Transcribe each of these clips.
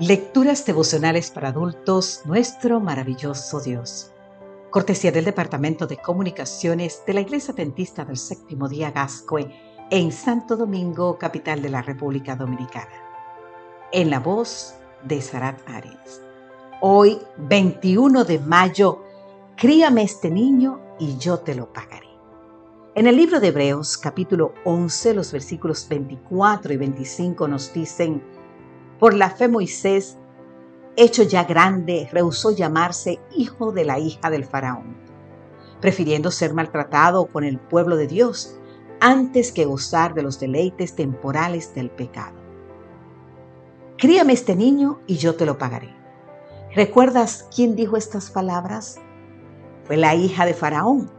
Lecturas devocionales para adultos, nuestro maravilloso Dios. Cortesía del Departamento de Comunicaciones de la Iglesia Adventista del Séptimo Día Gascue en Santo Domingo, capital de la República Dominicana. En la voz de Sarat Arias. Hoy, 21 de mayo, críame este niño y yo te lo pagaré. En el libro de Hebreos, capítulo 11, los versículos 24 y 25 nos dicen, por la fe Moisés, hecho ya grande, rehusó llamarse hijo de la hija del faraón, prefiriendo ser maltratado con el pueblo de Dios antes que gozar de los deleites temporales del pecado. Críame este niño y yo te lo pagaré. ¿Recuerdas quién dijo estas palabras? Fue la hija de Faraón,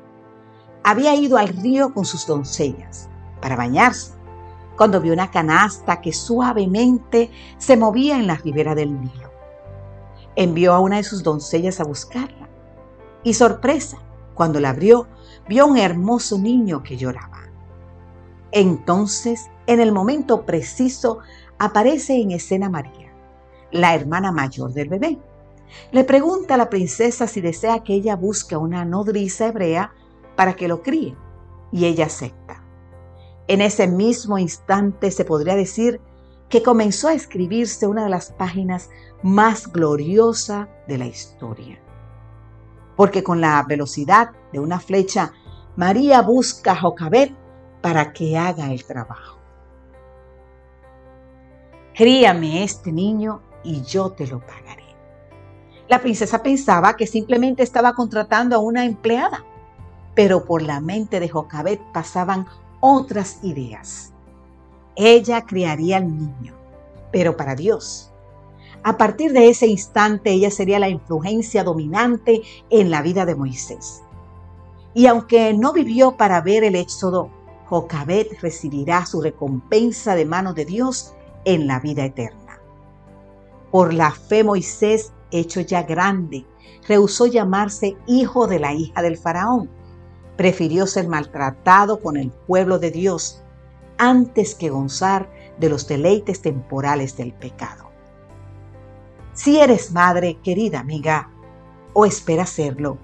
había ido al río con sus doncellas para bañarse, cuando vio una canasta que suavemente se movía en la ribera del Nilo. Envió a una de sus doncellas a buscarla y sorpresa, cuando la abrió, vio un hermoso niño que lloraba. Entonces, en el momento preciso, aparece en escena María, la hermana mayor del bebé. Le pregunta a la princesa si desea que ella busque una nodriza hebrea para que lo críe, y ella acepta. En ese mismo instante se podría decir que comenzó a escribirse una de las páginas más gloriosas de la historia. Porque con la velocidad de una flecha, María busca a Jocabet para que haga el trabajo. Críame este niño y yo te lo pagaré. La princesa pensaba que simplemente estaba contratando a una empleada pero por la mente de Jocabet pasaban otras ideas. Ella criaría al niño, pero para Dios. A partir de ese instante ella sería la influencia dominante en la vida de Moisés. Y aunque no vivió para ver el éxodo, Jocabet recibirá su recompensa de mano de Dios en la vida eterna. Por la fe Moisés, hecho ya grande, rehusó llamarse hijo de la hija del faraón prefirió ser maltratado con el pueblo de Dios antes que gozar de los deleites temporales del pecado. Si eres madre, querida amiga, o esperas serlo,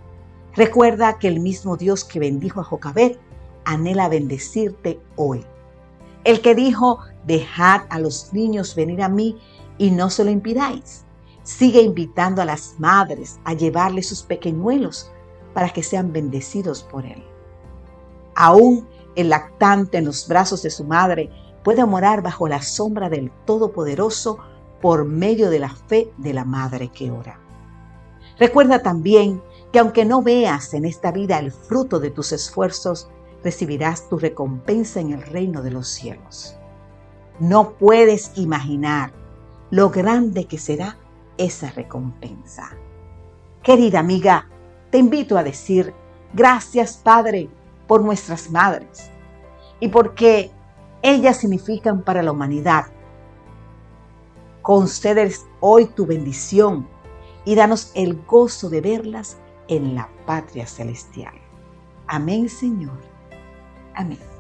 recuerda que el mismo Dios que bendijo a Jocabet anhela bendecirte hoy. El que dijo, dejad a los niños venir a mí y no se lo impidáis. Sigue invitando a las madres a llevarle sus pequeñuelos para que sean bendecidos por Él. Aún el lactante en los brazos de su madre puede morar bajo la sombra del Todopoderoso por medio de la fe de la madre que ora. Recuerda también que aunque no veas en esta vida el fruto de tus esfuerzos, recibirás tu recompensa en el reino de los cielos. No puedes imaginar lo grande que será esa recompensa. Querida amiga, te invito a decir, gracias Padre por nuestras madres y porque ellas significan para la humanidad. Concedes hoy tu bendición y danos el gozo de verlas en la patria celestial. Amén, Señor. Amén.